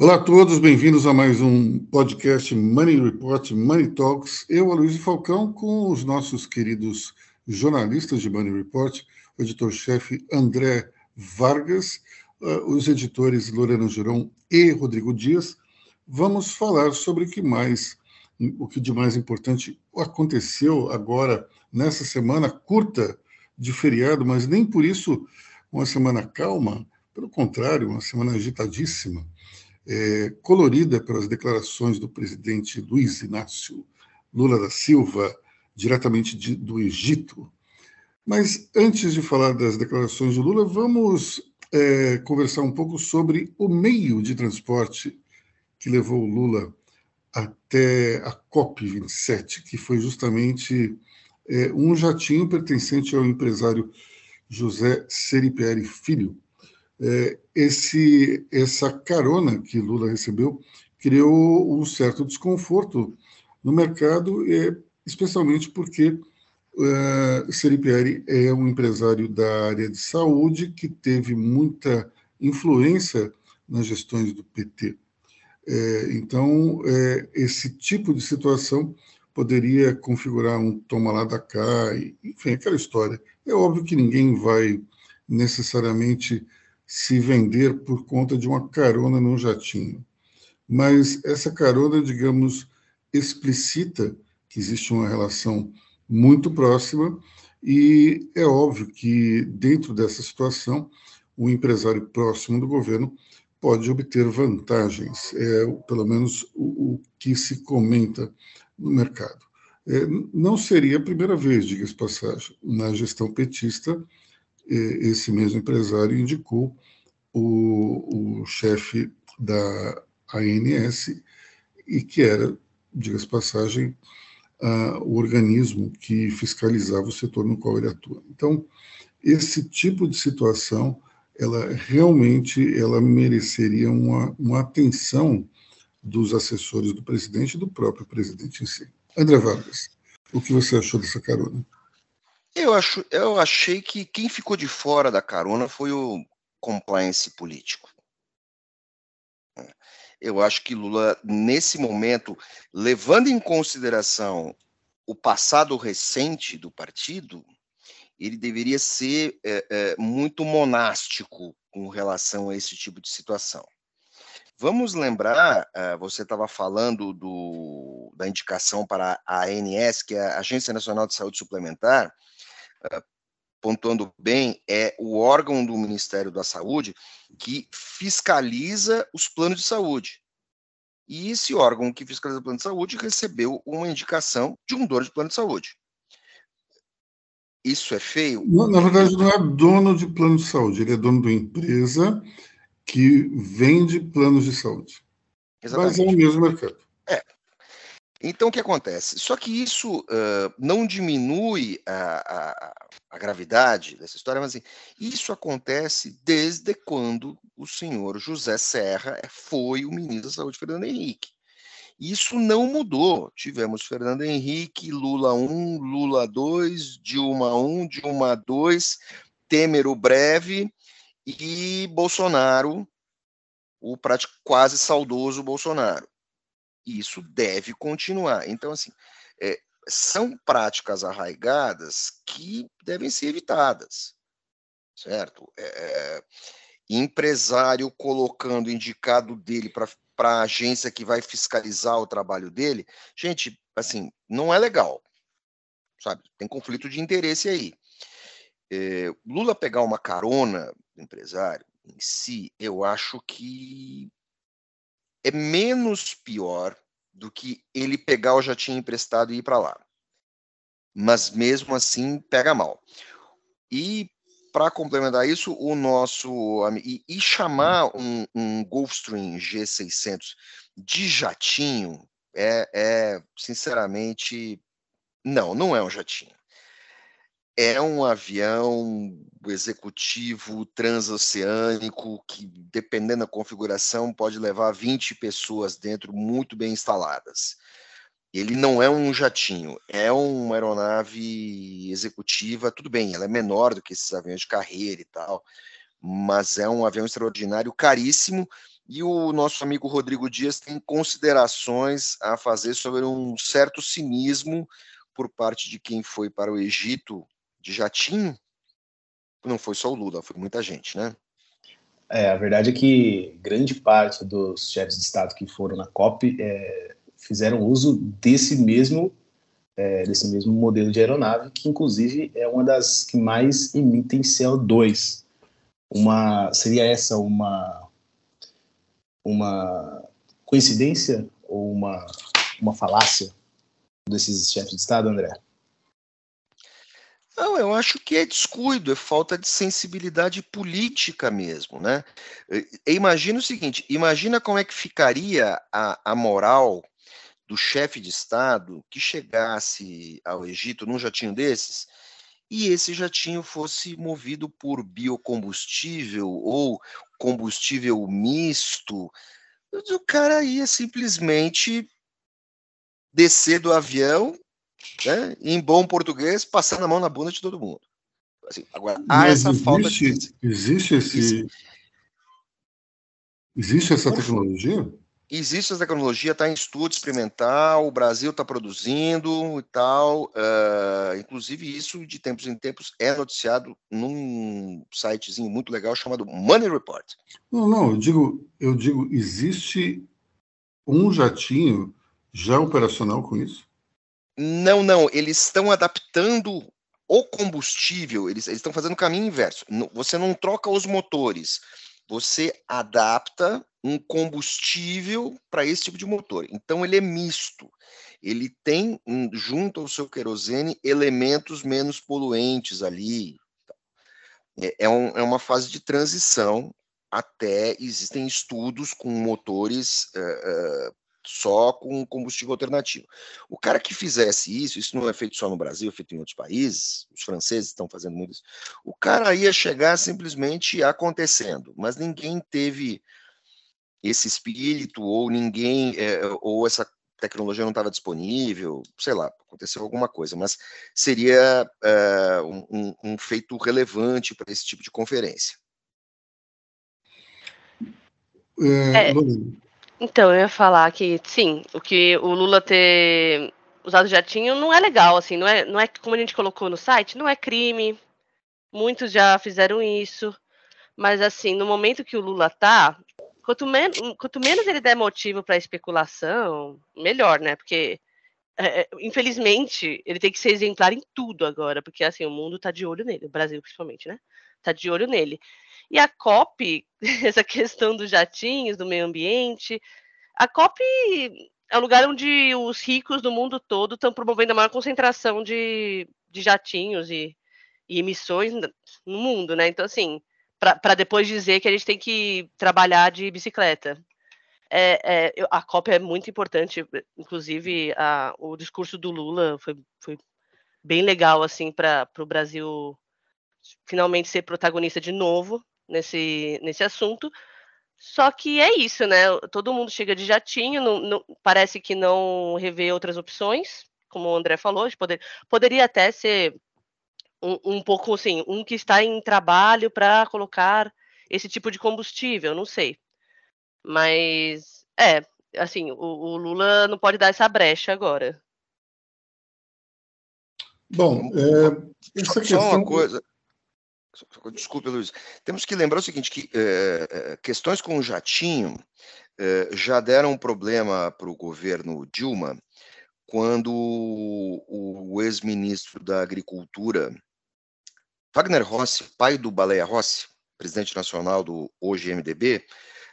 Olá a todos, bem-vindos a mais um podcast Money Report, Money Talks. Eu, Aloysio Falcão, com os nossos queridos jornalistas de Money Report, o editor-chefe André Vargas, uh, os editores Lorena Girão e Rodrigo Dias. Vamos falar sobre o que mais, o que de mais importante aconteceu agora nessa semana curta de feriado, mas nem por isso uma semana calma, pelo contrário, uma semana agitadíssima é, colorida pelas declarações do presidente Luiz Inácio Lula da Silva, diretamente de, do Egito. Mas antes de falar das declarações de Lula, vamos é, conversar um pouco sobre o meio de transporte que levou Lula até a COP27, que foi justamente é, um jatinho pertencente ao empresário José Seripieri Filho, é, esse, essa carona que Lula recebeu criou um certo desconforto no mercado, é, especialmente porque uh, Seripieri é um empresário da área de saúde que teve muita influência nas gestões do PT. É, então, é, esse tipo de situação poderia configurar um toma lá da cá, enfim, aquela história. É óbvio que ninguém vai necessariamente se vender por conta de uma carona num jatinho. Mas essa carona, digamos, explicita que existe uma relação muito próxima e é óbvio que dentro dessa situação o empresário próximo do governo pode obter vantagens, é pelo menos o, o que se comenta no mercado. É, não seria a primeira vez, diga-se passagem, na gestão petista esse mesmo empresário indicou o, o chefe da ANS e que era, diga-se passagem, o organismo que fiscalizava o setor no qual ele atua. Então, esse tipo de situação, ela realmente ela mereceria uma, uma atenção dos assessores do presidente e do próprio presidente em si. André Vargas, o que você achou dessa carona? Eu, acho, eu achei que quem ficou de fora da carona foi o compliance político. Eu acho que Lula, nesse momento, levando em consideração o passado recente do partido, ele deveria ser é, é, muito monástico com relação a esse tipo de situação. Vamos lembrar, uh, você estava falando do, da indicação para a ANS, que é a Agência Nacional de Saúde Suplementar, pontuando bem, é o órgão do Ministério da Saúde que fiscaliza os planos de saúde. E esse órgão que fiscaliza o plano de saúde recebeu uma indicação de um dono de plano de saúde. Isso é feio? Na, na verdade, não é dono de plano de saúde, ele é dono de uma empresa que vende planos de saúde. Exatamente. Mas é o mesmo mercado. Então, o que acontece? Só que isso uh, não diminui a, a, a, gravidade dessa história, mas assim, isso acontece desde quando o senhor José Serra foi o ministro da Saúde, Fernando Henrique. Isso não mudou. Tivemos Fernando Henrique, Lula 1, Lula 2, Dilma 1, Dilma 2, Temer o breve e Bolsonaro, o quase saudoso Bolsonaro isso deve continuar. Então, assim, é, são práticas arraigadas que devem ser evitadas, certo? É, é empresário colocando indicado dele para a agência que vai fiscalizar o trabalho dele, gente, assim, não é legal, sabe? Tem conflito de interesse aí. É, Lula pegar uma carona do empresário em si, eu acho que é menos pior do que ele pegar o jatinho emprestado e ir para lá. Mas mesmo assim pega mal. E para complementar isso, o nosso e, e chamar um, um Gulfstream G600 de jatinho é, é sinceramente não, não é um jatinho é um avião executivo transoceânico que, dependendo da configuração, pode levar 20 pessoas dentro muito bem instaladas. Ele não é um jatinho, é uma aeronave executiva, tudo bem, ela é menor do que esses aviões de carreira e tal, mas é um avião extraordinário, caríssimo, E o nosso amigo Rodrigo Dias tem considerações a fazer sobre um certo cinismo por parte de quem foi para o Egito de jatinho. Não foi só o Lula, foi muita gente, né? É, a verdade é que grande parte dos chefes de Estado que foram na COP é, fizeram uso desse mesmo é, desse mesmo modelo de aeronave, que inclusive é uma das que mais emitem CO2. Uma, seria essa uma uma coincidência ou uma, uma falácia desses chefes de Estado, André? Não, eu acho que é descuido, é falta de sensibilidade política mesmo, né? Imagina o seguinte, imagina como é que ficaria a, a moral do chefe de Estado que chegasse ao Egito num jatinho desses e esse jatinho fosse movido por biocombustível ou combustível misto, o cara ia simplesmente descer do avião, né, em bom português, passando a mão na bunda de todo mundo. Assim, agora, há Mas essa existe, falta de. Existe esse. Existe essa tecnologia? Existe essa tecnologia, está em estudo experimental, o Brasil está produzindo e tal. Uh, inclusive, isso de tempos em tempos é noticiado num sitezinho muito legal chamado Money Report. Não, não, eu digo, eu digo, existe um jatinho já operacional com isso? Não, não, eles estão adaptando o combustível, eles estão fazendo o caminho inverso. Você não troca os motores, você adapta um combustível para esse tipo de motor. Então ele é misto. Ele tem junto ao seu querosene elementos menos poluentes ali. É, é, um, é uma fase de transição até existem estudos com motores uh, uh, só com combustível alternativo. O cara que fizesse isso, isso não é feito só no Brasil, é feito em outros países, os franceses estão fazendo muito isso. O cara ia chegar simplesmente acontecendo, mas ninguém teve esse espírito, ou ninguém, é, ou essa tecnologia não estava disponível, sei lá, aconteceu alguma coisa, mas seria é, um, um, feito relevante para esse tipo de conferência. É, então, eu ia falar que, sim, o que o Lula ter usado jatinho não é legal, assim, não é, não é como a gente colocou no site, não é crime. Muitos já fizeram isso. Mas, assim, no momento que o Lula tá, quanto, men quanto menos ele der motivo para especulação, melhor, né? Porque, é, é, infelizmente, ele tem que ser exemplar em tudo agora, porque, assim, o mundo tá de olho nele, o Brasil principalmente, né? Tá de olho nele. E a COP, essa questão dos jatinhos, do meio ambiente, a COP é o lugar onde os ricos do mundo todo estão promovendo a maior concentração de, de jatinhos e, e emissões no mundo, né? Então, assim, para depois dizer que a gente tem que trabalhar de bicicleta. É, é, a COP é muito importante, inclusive a, o discurso do Lula foi, foi bem legal assim para o Brasil finalmente ser protagonista de novo nesse, nesse assunto. Só que é isso, né? Todo mundo chega de jatinho, não, não, parece que não revê outras opções, como o André falou, poder, poderia até ser um, um, pouco assim, um que está em trabalho para colocar esse tipo de combustível, não sei. Mas é, assim, o, o Lula não pode dar essa brecha agora. Bom, é, essa questão... Só uma coisa, Desculpe, Luiz. Temos que lembrar o seguinte, que é, questões com o jatinho é, já deram problema para o governo Dilma quando o, o ex-ministro da Agricultura, Wagner Rossi, pai do Baleia Rossi, presidente nacional do hoje MDB,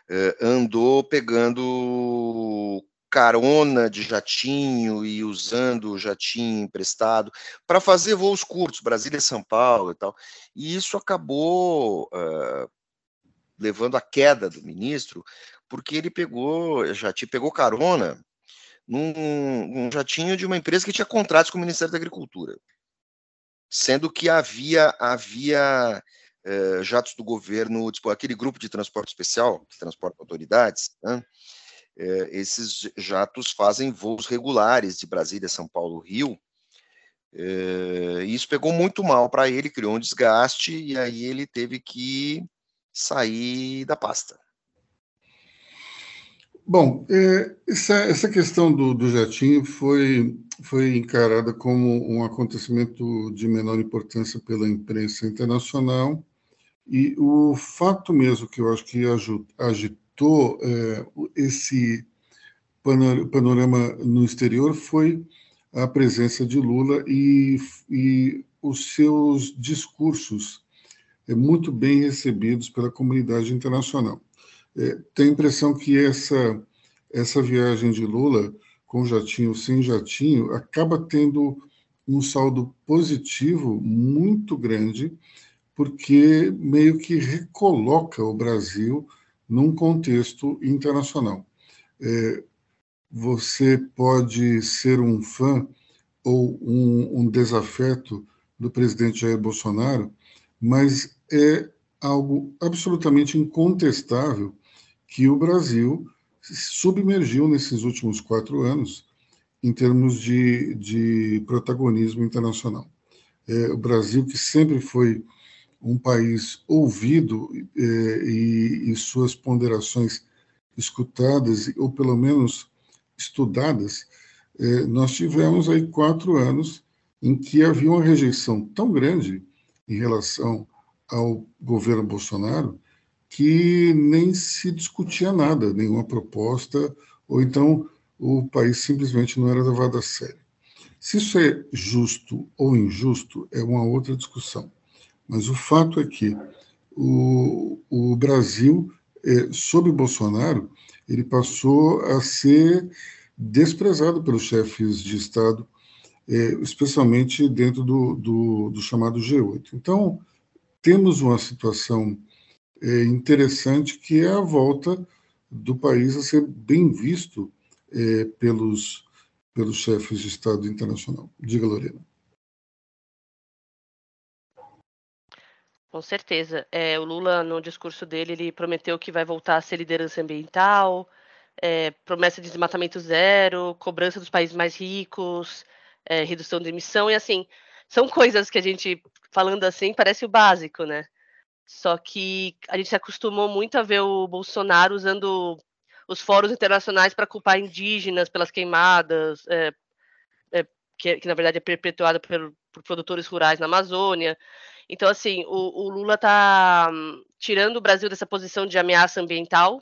é, andou pegando carona de jatinho e usando o jatinho emprestado para fazer voos curtos, Brasília São Paulo e tal. E isso acabou uh, levando à queda do ministro, porque ele pegou, já pegou carona num, num jatinho de uma empresa que tinha contratos com o Ministério da Agricultura, sendo que havia havia uh, jatos do governo, tipo, aquele grupo de transporte especial que transporta autoridades, né? É, esses jatos fazem voos regulares de Brasília, São Paulo, Rio. É, isso pegou muito mal para ele, criou um desgaste e aí ele teve que sair da pasta. Bom, é, essa, essa questão do, do jatinho foi, foi encarada como um acontecimento de menor importância pela imprensa internacional, e o fato mesmo que eu acho que agitou é, esse panorama no exterior foi a presença de Lula e, e os seus discursos é, muito bem recebidos pela comunidade internacional. É, tenho a impressão que essa, essa viagem de Lula, com jatinho ou sem jatinho, acaba tendo um saldo positivo muito grande, porque meio que recoloca o Brasil num contexto internacional. É, você pode ser um fã ou um, um desafeto do presidente Jair Bolsonaro, mas é algo absolutamente incontestável que o Brasil submergiu nesses últimos quatro anos em termos de, de protagonismo internacional. É, o Brasil, que sempre foi um país ouvido é, e, e, suas ponderações escutadas, ou pelo menos estudadas, é, nós tivemos aí quatro anos em que havia uma rejeição tão grande em relação ao governo Bolsonaro que nem se discutia nada, nenhuma proposta, ou então o país simplesmente não era levado a sério. Se isso é justo ou injusto é uma outra discussão, mas o fato é que o, o Brasil, é, sob Bolsonaro, ele passou a ser desprezado pelos chefes de Estado, é, especialmente dentro do, do, do chamado G8. Então, temos uma situação é, interessante que é a volta do país a ser bem visto é, pelos, pelos chefes de Estado internacional. Diga, Lorena. Com certeza. É, o Lula, no discurso dele, ele prometeu que vai voltar a ser liderança ambiental, é, promessa de desmatamento zero, cobrança dos países mais ricos, é, redução de emissão, e assim, são coisas que a gente, falando assim, parece o básico, né? Só que a gente se acostumou muito a ver o Bolsonaro usando os fóruns internacionais para culpar indígenas pelas queimadas, é, é, que, que, na verdade é perpetuada por, por, produtores rurais na Amazônia. Então, assim, o, o Lula está um, tirando o Brasil dessa posição de ameaça ambiental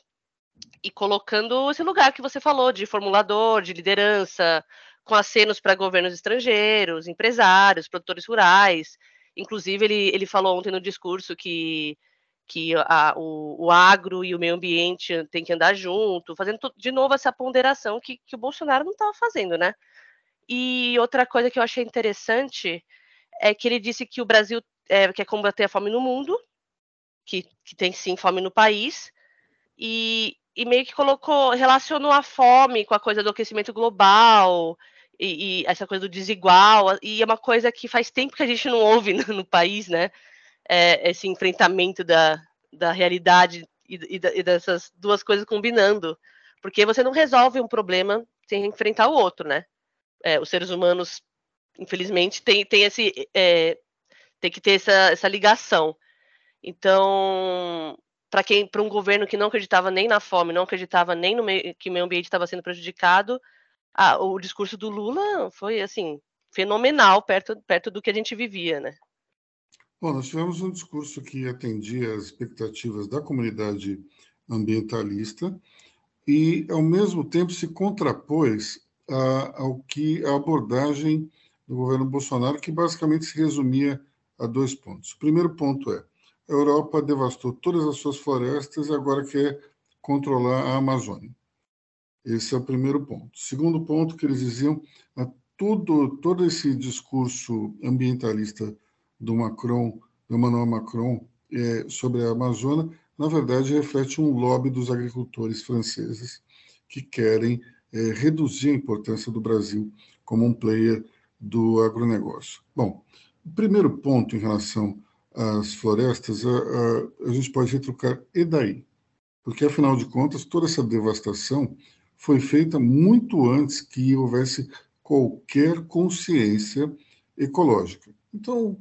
e colocando esse lugar que você falou, de formulador, de liderança, com acenos para governos estrangeiros, empresários, produtores rurais. Inclusive, ele, ele falou ontem no discurso que, que a, o, o agro e o meio ambiente têm que andar junto, fazendo de novo essa ponderação que, que o Bolsonaro não estava fazendo, né? E outra coisa que eu achei interessante é que ele disse que o Brasil é, quer combater a fome no mundo, que, que tem sim fome no país, e, e meio que colocou, relacionou a fome com a coisa do aquecimento global, e, e, essa coisa do desigual, e é uma coisa que faz tempo que a gente não ouve no, no país, né? É, esse enfrentamento da, da realidade e, e, e, dessas duas coisas combinando, porque você não resolve um problema sem enfrentar o outro, né? É, os seres humanos, infelizmente, tem esse é, tem que ter essa, essa ligação. Então, para quem, para um governo que não acreditava nem na fome, não acreditava nem no meio, que o meio ambiente estava sendo prejudicado, ah, o discurso do Lula foi assim fenomenal perto, perto do que a gente vivia, né? Bom, nós tivemos um discurso que atendia às expectativas da comunidade ambientalista e, ao mesmo tempo, se contrapôs a, ao que a abordagem do governo Bolsonaro, que basicamente se resumia a dois pontos. O primeiro ponto é: a Europa devastou todas as suas florestas e agora quer controlar a Amazônia. Esse é o primeiro ponto. Segundo ponto que eles diziam, tudo, todo esse discurso ambientalista do Macron, do Emmanuel Macron, é, sobre a Amazônia, na verdade reflete um lobby dos agricultores franceses que querem é, reduzir a importância do Brasil como um player do agronegócio. Bom, o primeiro ponto em relação às florestas, a, a, a gente pode retrucar e daí? Porque, afinal de contas, toda essa devastação foi feita muito antes que houvesse qualquer consciência ecológica. Então,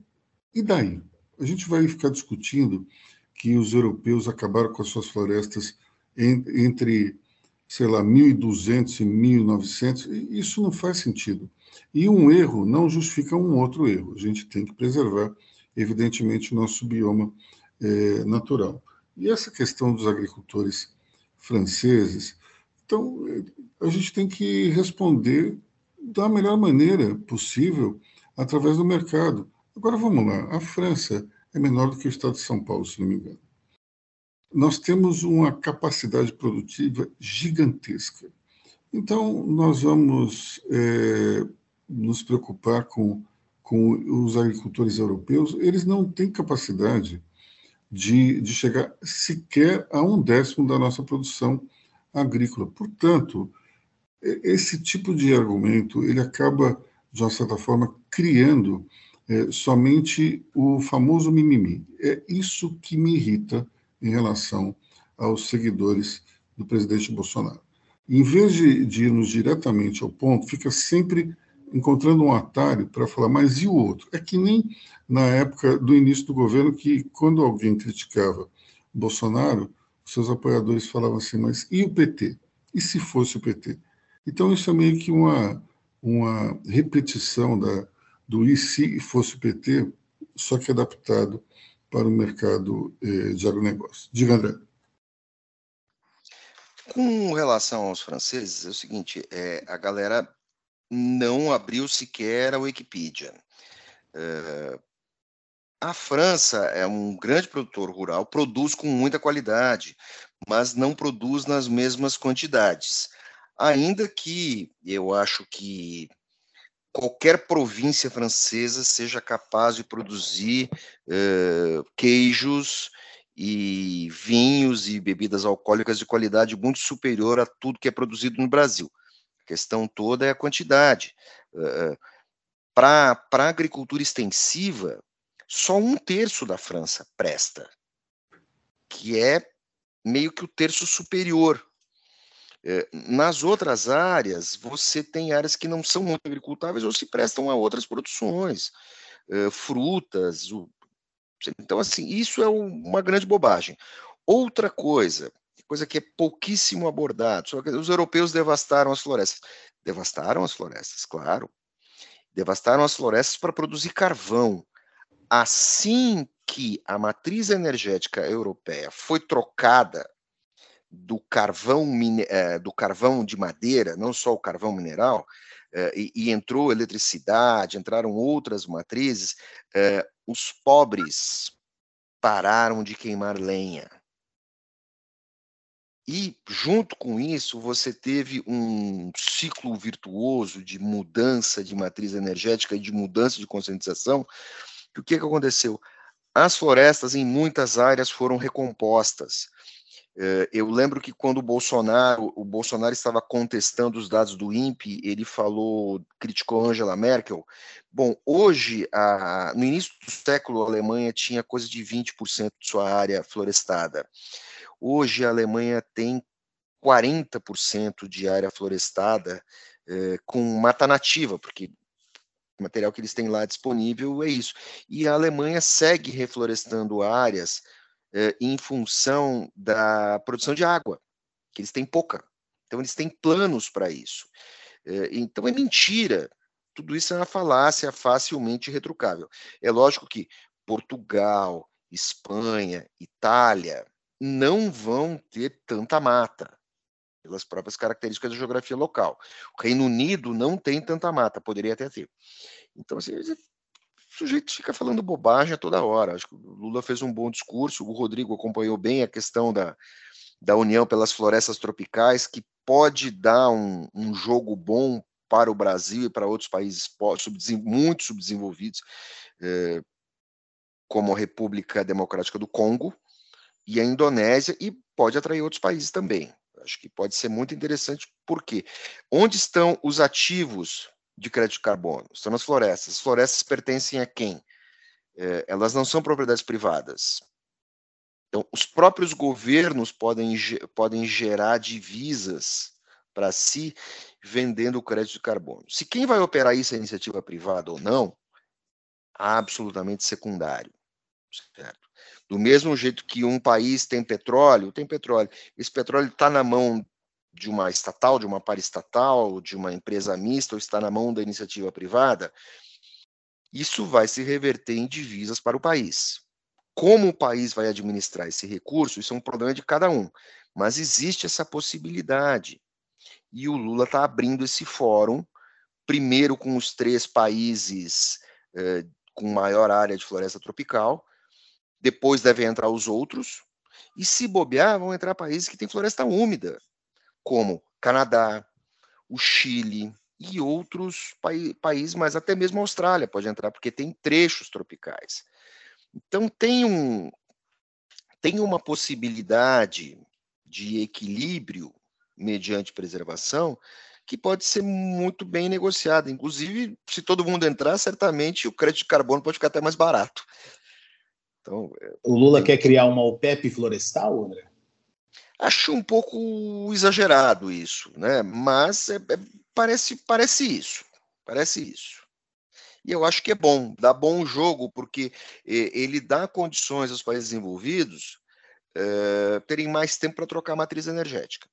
e daí? A gente vai ficar discutindo que os europeus acabaram com as suas florestas entre sei lá, 1.200 e 1.900, isso não faz sentido. E um erro não justifica um outro erro. A gente tem que preservar, evidentemente, o nosso bioma é, natural. E essa questão dos agricultores franceses, então, a gente tem que responder da melhor maneira possível através do mercado. Agora vamos lá, a França é menor do que o estado de São Paulo, se não me engano. Nós temos uma capacidade produtiva gigantesca. Então, nós vamos é, nos preocupar com, com os agricultores europeus. Eles não têm capacidade de, de chegar sequer a um décimo da nossa produção agrícola. Portanto, esse tipo de argumento ele acaba, de uma certa forma, criando é, somente o famoso mimimi. É isso que me irrita em relação aos seguidores do presidente Bolsonaro. Em vez de, de irmos diretamente ao ponto, fica sempre encontrando um atalho para falar, mas e o outro? É que nem na época do início do governo, que quando alguém criticava Bolsonaro, seus apoiadores falavam assim, mas e o PT? E se fosse o PT? Então, isso é meio que uma, uma repetição da, do e se fosse o PT, só que adaptado para o mercado eh, de agronegócio. Diga, André. Com relação aos franceses, é o seguinte: é, a galera não abriu sequer a Wikipedia. É, a França é um grande produtor rural, produz com muita qualidade, mas não produz nas mesmas quantidades. Ainda que eu acho que qualquer província francesa seja capaz de produzir uh, queijos e vinhos e bebidas alcoólicas de qualidade muito superior a tudo que é produzido no Brasil. A questão toda é a quantidade. Uh, Para a agricultura extensiva, só um terço da França presta, que é meio que o terço superior. Nas outras áreas, você tem áreas que não são muito agricultáveis ou se prestam a outras produções, frutas. Então, assim, isso é uma grande bobagem. Outra coisa, coisa que é pouquíssimo abordado, os europeus devastaram as florestas. Devastaram as florestas, claro. Devastaram as florestas para produzir carvão. Assim que a matriz energética europeia foi trocada do carvão, eh, do carvão de madeira, não só o carvão mineral, eh, e, entrou eletricidade, entraram outras matrizes, eh, os pobres pararam de queimar lenha. E, junto com isso, você teve um ciclo virtuoso de mudança de matriz energética e de mudança de conscientização. o que, que aconteceu? As florestas, em muitas áreas, foram recompostas. Eh, eu lembro que quando o Bolsonaro, o Bolsonaro estava contestando os dados do INPE, ele falou, criticou Angela Merkel. Bom, hoje, a, no início do século, a Alemanha tinha coisa de 20% de sua área florestada. Hoje, a Alemanha tem 40% de área florestada eh, com mata nativa, porque o material que eles têm lá disponível é isso. E a Alemanha segue reflorestando áreas eh, em função da produção de água, que eles têm pouca. Então, eles têm planos para isso. Eh, então, é mentira. Tudo isso é uma falácia facilmente retrucável. É lógico que Portugal, Espanha, Itália não vão ter tanta mata, pelas próprias características da geografia local. O Reino Unido não tem tanta mata, poderia até ter. Então, assim, o sujeito fica falando bobagem a toda hora. Acho que o Lula fez um bom discurso, o Rodrigo acompanhou bem a questão da, da união pelas florestas tropicais, que pode dar um, um jogo bom para o Brasil e para outros países muito subdesenvolvidos, eh, como a República Democrática do Congo e a Indonésia, e pode atrair outros países também. Acho que pode ser muito interessante, porque onde estão os ativos de crédito de carbono? Estão nas florestas. As florestas pertencem a quem? É, elas não são propriedades privadas. Então, os próprios governos podem, podem gerar divisas para si vendendo o crédito de carbono. Se quem vai operar isso é iniciativa privada ou não, absolutamente secundário. Certo? Do mesmo jeito que um país tem petróleo, tem petróleo. Esse petróleo está na mão de uma estatal, de uma paraestatal, de uma empresa mista ou está na mão da iniciativa privada, isso vai se reverter em divisas para o país. Como o país vai administrar esse recurso, isso é um problema de cada um, mas existe essa possibilidade. E o Lula está abrindo esse fórum, primeiro com os três países eh, com maior área de floresta tropical, depois devem entrar os outros, e se bobear, vão entrar países que têm floresta úmida, como Canadá, o Chile e outros pa países, mas até mesmo a Austrália pode entrar, porque tem trechos tropicais. Então tem um tem uma possibilidade de equilíbrio mediante preservação que pode ser muito bem negociada. Inclusive, se todo mundo entrar, certamente o crédito de carbono pode ficar até mais barato. Então, é, o Lula quer criar uma OPEP florestal, André? Acho um pouco exagerado isso, né? Mas é, é, parece, parece isso. Parece isso. E eu acho que é bom, dá bom jogo, porque ele dá condições aos países envolvidos é, terem mais tempo para trocar a matriz energética.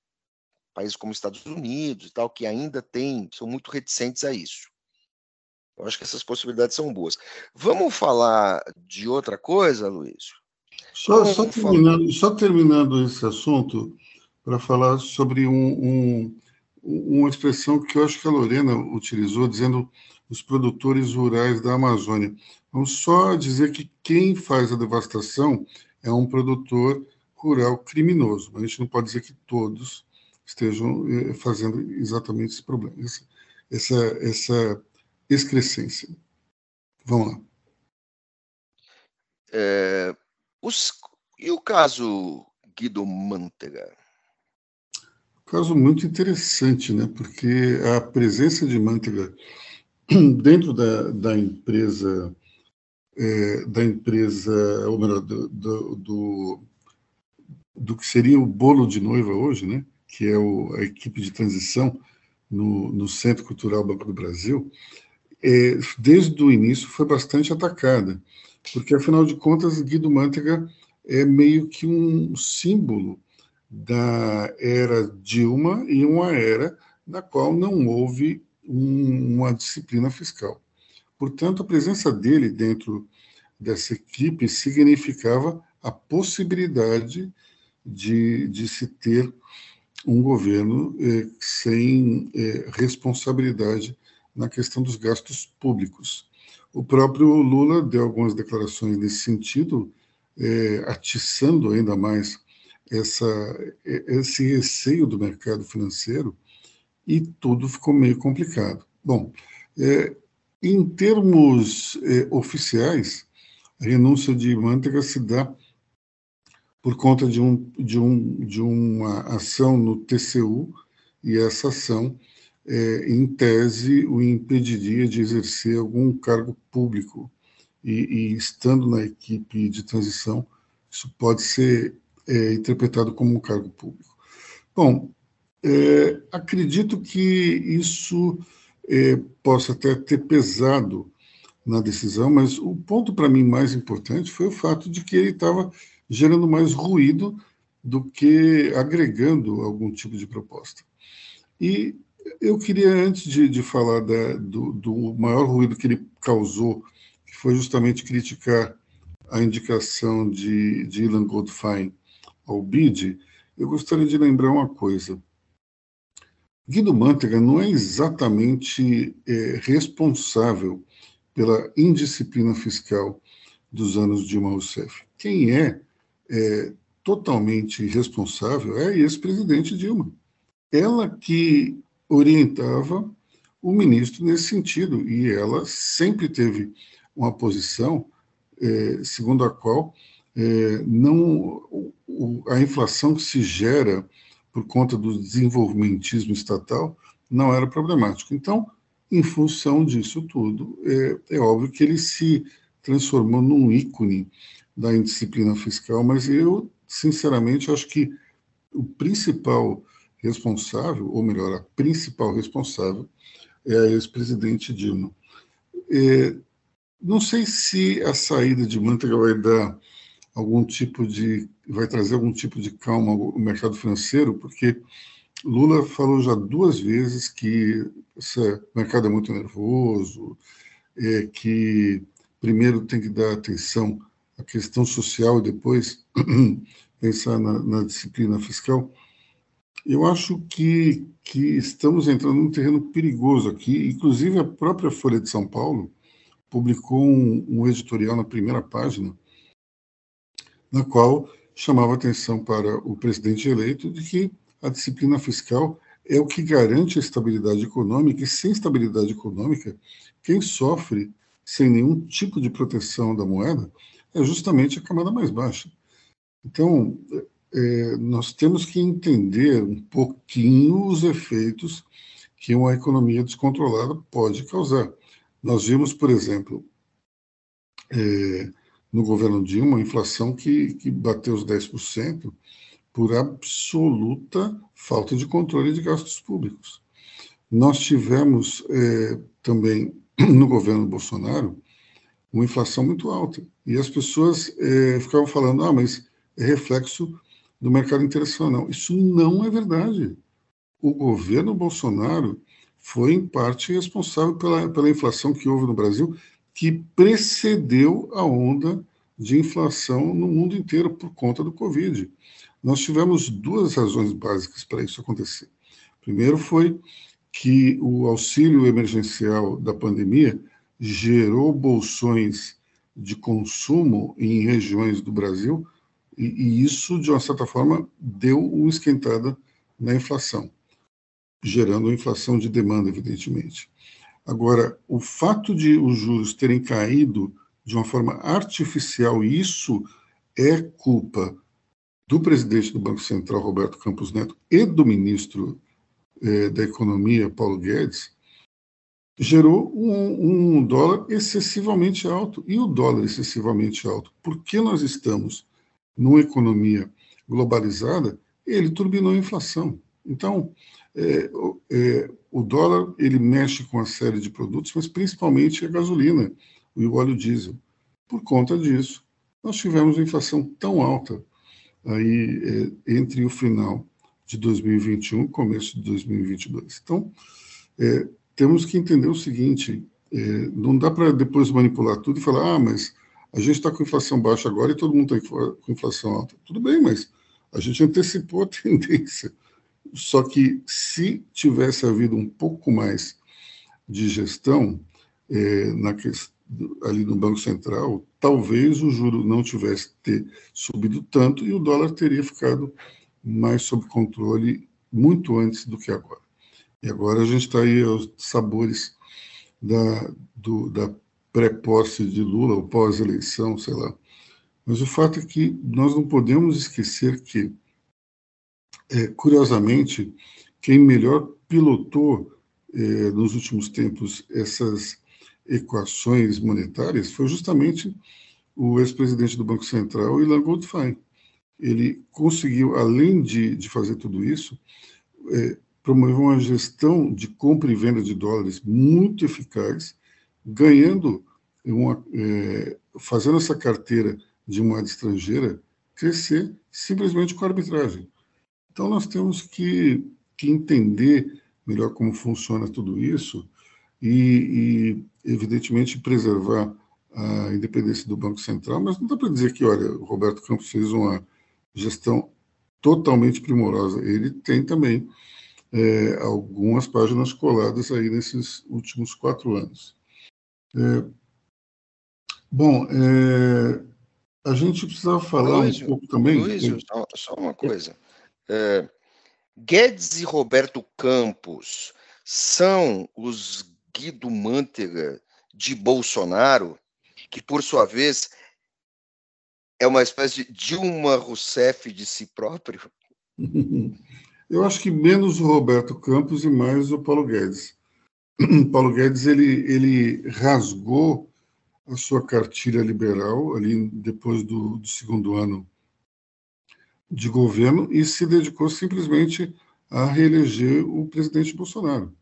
Países como Estados Unidos e tal, que ainda têm, são muito reticentes a isso. Eu acho que essas possibilidades são boas. Vamos falar de outra coisa, Luiz? Só, só terminando, só terminando esse assunto, para falar sobre um, um, uma expressão que eu acho que a Lorena utilizou, dizendo os produtores rurais da Amazônia. Vamos só dizer que quem faz a devastação é um produtor rural criminoso, a gente não pode dizer que todos estejam eh, fazendo exatamente esse problema, essa, essa, essa excrescência. Vamos lá. É, os, e o caso Guido Mantega? Caso muito interessante, né? Porque a presença de Mantega dentro da, da empresa, é, da empresa, ou melhor, do, do, do, do, que seria o bolo de noiva hoje, né? Que é o, a equipe de transição no, no Centro Cultural Banco do Brasil, é, desde o início foi bastante atacada porque afinal de contas Guido Mantega é meio que um símbolo da era Dilma e uma era na qual não houve um, uma disciplina fiscal. Portanto, a presença dele dentro dessa equipe significava a possibilidade de, de se ter um governo eh, sem eh, responsabilidade na questão dos gastos públicos. O próprio Lula deu algumas declarações nesse sentido, é, atiçando ainda mais essa, esse receio do mercado financeiro, e tudo ficou meio complicado. Bom, é, em termos é, oficiais, a renúncia de Mantega se dá por conta de, um, de, um, de uma ação no TCU, e essa ação é, em tese, o impediria de exercer algum cargo público. E, e estando na equipe de transição, isso pode ser é, interpretado como um cargo público. Bom, é, acredito que isso é, possa até ter pesado na decisão, mas o ponto para mim mais importante foi o fato de que ele estava gerando mais ruído do que agregando algum tipo de proposta. E eu queria, antes de, de falar da, do, do, maior ruído que ele causou, que foi justamente criticar a indicação de, de Ilan Goldfein ao BID, eu gostaria de lembrar uma coisa. Guido Mantega não é exatamente é, responsável pela indisciplina fiscal dos anos Dilma Rousseff. Quem é, é totalmente responsável é a ex-presidente Dilma. Ela que orientava o ministro nesse sentido, e ela sempre teve uma posição é, segundo a qual é, não o, a inflação que se gera por conta do desenvolvimentismo estatal não era problemático. Então, em função disso tudo, é, é óbvio que ele se transformou num ícone da indisciplina fiscal, mas eu, sinceramente, acho que o principal responsável, ou melhor, a principal responsável, é a ex-presidente Dilma. É, não sei se a saída de Manteiga vai dar algum tipo de vai trazer algum tipo de calma ao mercado financeiro, porque Lula falou já duas vezes que esse mercado é muito nervoso, é, que primeiro tem que dar atenção à questão social e depois pensar na, na disciplina fiscal. Eu acho que, que estamos entrando num terreno perigoso aqui. Inclusive, a própria Folha de São Paulo publicou um, um editorial na primeira página, na qual chamava atenção para o presidente eleito de que a disciplina fiscal é o que garante a estabilidade econômica, e sem estabilidade econômica, quem sofre sem nenhum tipo de proteção da moeda é justamente a camada mais baixa. Então, é, nós temos que entender um pouquinho os efeitos que uma economia descontrolada pode causar. Nós vimos, por exemplo, é, no governo Dilma, inflação que, que bateu os 10% por absoluta falta de controle de gastos públicos. Nós tivemos é, também, no governo Bolsonaro, uma inflação muito alta. E as pessoas é, ficavam falando, ah, mas é reflexo do mercado internacional. Isso não é verdade. O governo Bolsonaro foi, em parte, responsável pela, pela inflação que houve no Brasil, que precedeu a onda de inflação no mundo inteiro por conta do Covid. Nós tivemos duas razões básicas para isso acontecer. Primeiro foi que o auxílio emergencial da pandemia gerou bolsões de consumo em regiões do Brasil e, e isso, de uma certa forma, deu uma esquentada na inflação, gerando inflação de demanda, evidentemente. Agora, o fato de os juros terem caído de uma forma artificial, isso é culpa do presidente do Banco Central, Roberto Campos Neto, e do ministro eh, da Economia, Paulo Guedes, gerou um, um, dólar excessivamente alto. E o dólar excessivamente alto, porque nós estamos numa economia globalizada, ele turbinou a inflação. Então, é, é, o dólar ele mexe com uma série de produtos, mas principalmente a gasolina e o óleo diesel. Por conta disso, nós tivemos uma inflação tão alta aí é, entre o final de 2021 e começo de 2022. Então, é, temos que entender o seguinte: é, não dá para depois manipular tudo e falar, ah, mas a gente está com inflação baixa agora e todo mundo está com inflação alta. Tudo bem, mas a gente antecipou a tendência. Só que se tivesse havido um pouco mais de gestão é, na, ali no Banco Central, talvez o juro não tivesse ter subido tanto e o dólar teria ficado mais sob controle muito antes do que agora. E agora a gente está aí aos sabores da, do, da pré-posse de Lula ou pós-eleição, sei lá. Mas o fato é que nós não podemos esquecer que, é, curiosamente, quem melhor pilotou é, nos últimos tempos essas equações monetárias foi justamente o ex-presidente do Banco Central, Ilan Goldfein. Ele conseguiu, além de, de fazer tudo isso, é, promover uma gestão de compra e venda de dólares muito eficaz, ganhando uma, é, fazendo essa carteira de moeda estrangeira crescer simplesmente com a arbitragem. Então nós temos que, que entender melhor como funciona tudo isso e, e, evidentemente preservar a independência do Banco Central, mas não dá para dizer que, olha, o Roberto Campos fez uma gestão totalmente primorosa. Ele tem também é, algumas páginas coladas aí nesses últimos quatro anos. É, bom, é, a gente precisava falar um pouco também. Luiz, só, só, uma coisa. É, Guedes e Roberto Campos são os Guido Mantega de Bolsonaro, que por sua vez é uma espécie de Dilma Rousseff de si próprio? Eu acho que menos o Roberto Campos e mais o Paulo Guedes. Paulo Guedes ele, ele rasgou a sua cartilha liberal ali depois do, do segundo ano de governo e se dedicou simplesmente a reeleger o presidente Bolsonaro.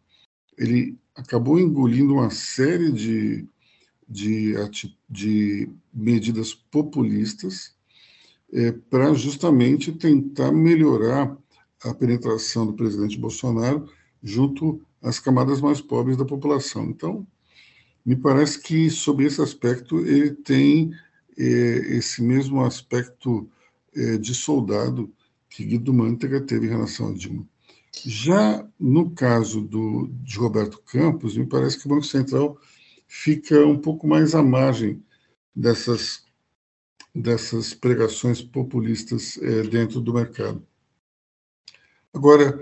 Ele acabou engolindo uma série de, de, de medidas populistas é, para justamente tentar melhorar a penetração do presidente Bolsonaro junto às camadas mais pobres da população. Então, me parece que, sob esse aspecto, ele tem é, esse mesmo aspecto é, de soldado que Guido Mantega teve em relação a Dilma. Já no caso do, de Roberto Campos, me parece que o Banco Central fica um pouco mais à margem dessas, dessas pregações populistas é, dentro do mercado. Agora,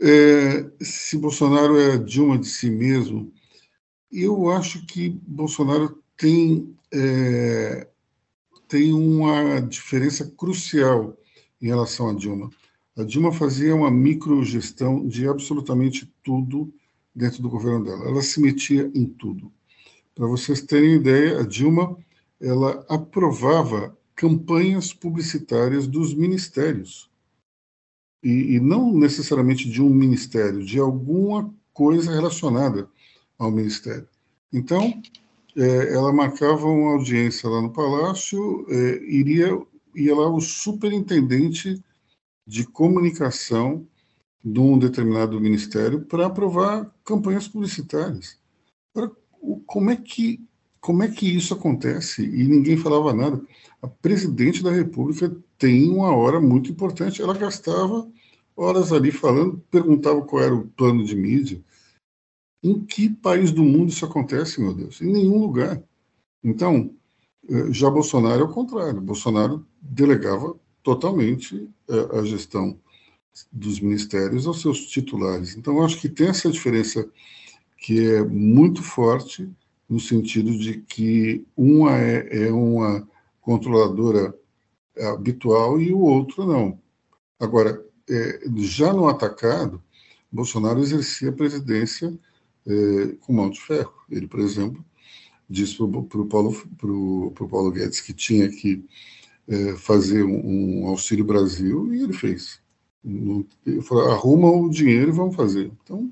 é, se Bolsonaro é Dilma de si mesmo, eu acho que Bolsonaro tem, é, tem uma diferença crucial em relação a Dilma. A Dilma fazia uma microgestão de absolutamente tudo dentro do governo dela. Ela se metia em tudo. Para vocês terem ideia, a Dilma ela aprovava campanhas publicitárias dos ministérios. E, e, não necessariamente de um ministério, de alguma coisa relacionada ao ministério. Então, é, ela marcava uma audiência lá no palácio, é, iria ia lá o superintendente de comunicação de um determinado ministério para aprovar campanhas publicitárias. como é que como é que isso acontece? E ninguém falava nada. A presidente da República tem uma hora muito importante. Ela gastava horas ali falando, perguntava qual era o plano de mídia. Em que país do mundo isso acontece, meu Deus? Em nenhum lugar. Então, eh, já Bolsonaro é o contrário. Bolsonaro delegava totalmente eh, a gestão dos ministérios aos seus titulares. Então, acho que tem essa diferença que é muito forte no sentido de que uma é, é uma controladora habitual e o outro não. Agora, é, já no atacado, Bolsonaro exercia a presidência é, com mão de ferro. Ele, por exemplo, disse para o Paulo, pro, pro Paulo Guedes que tinha que é, fazer um, um, Auxílio Brasil e ele fez. Ele falou, arruma o dinheiro e vamos fazer. Então,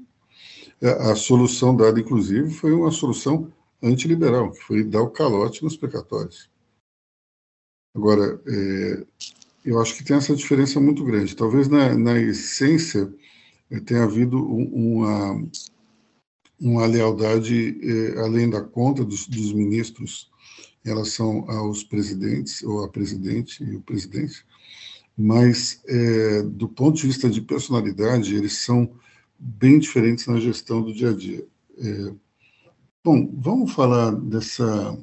a, a solução dada, inclusive, foi uma solução antiliberal, que foi dar o calote nos precatórios. Agora, é, eu acho que tem essa diferença muito grande. Talvez na, na essência é, tenha havido uma, uma lealdade é, além da conta dos, dos, ministros em relação aos presidentes, ou a presidente e o presidente, mas é, do ponto de vista de personalidade, eles são bem diferentes na gestão do dia a dia. É, Bom, vamos falar dessa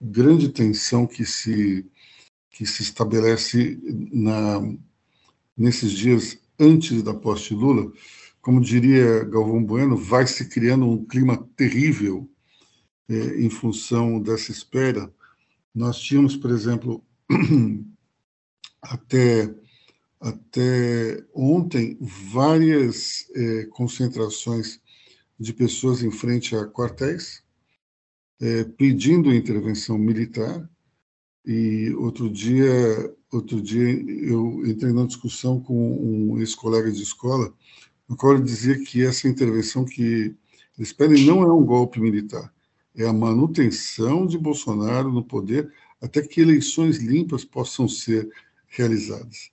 grande tensão que se, que se estabelece na, nesses dias antes da posse Lula. Como diria Galvão Bueno, vai se criando um clima terrível é, em função dessa espera. Nós tínhamos, por exemplo, até, até ontem, várias é, concentrações de pessoas em frente a quartéis, é, pedindo intervenção militar. E outro dia, outro dia eu entrei numa discussão com um ex-colega de escola, no qual ele dizia que essa intervenção que eles pedem não é um golpe militar, é a manutenção de Bolsonaro no poder até que eleições limpas possam ser realizadas.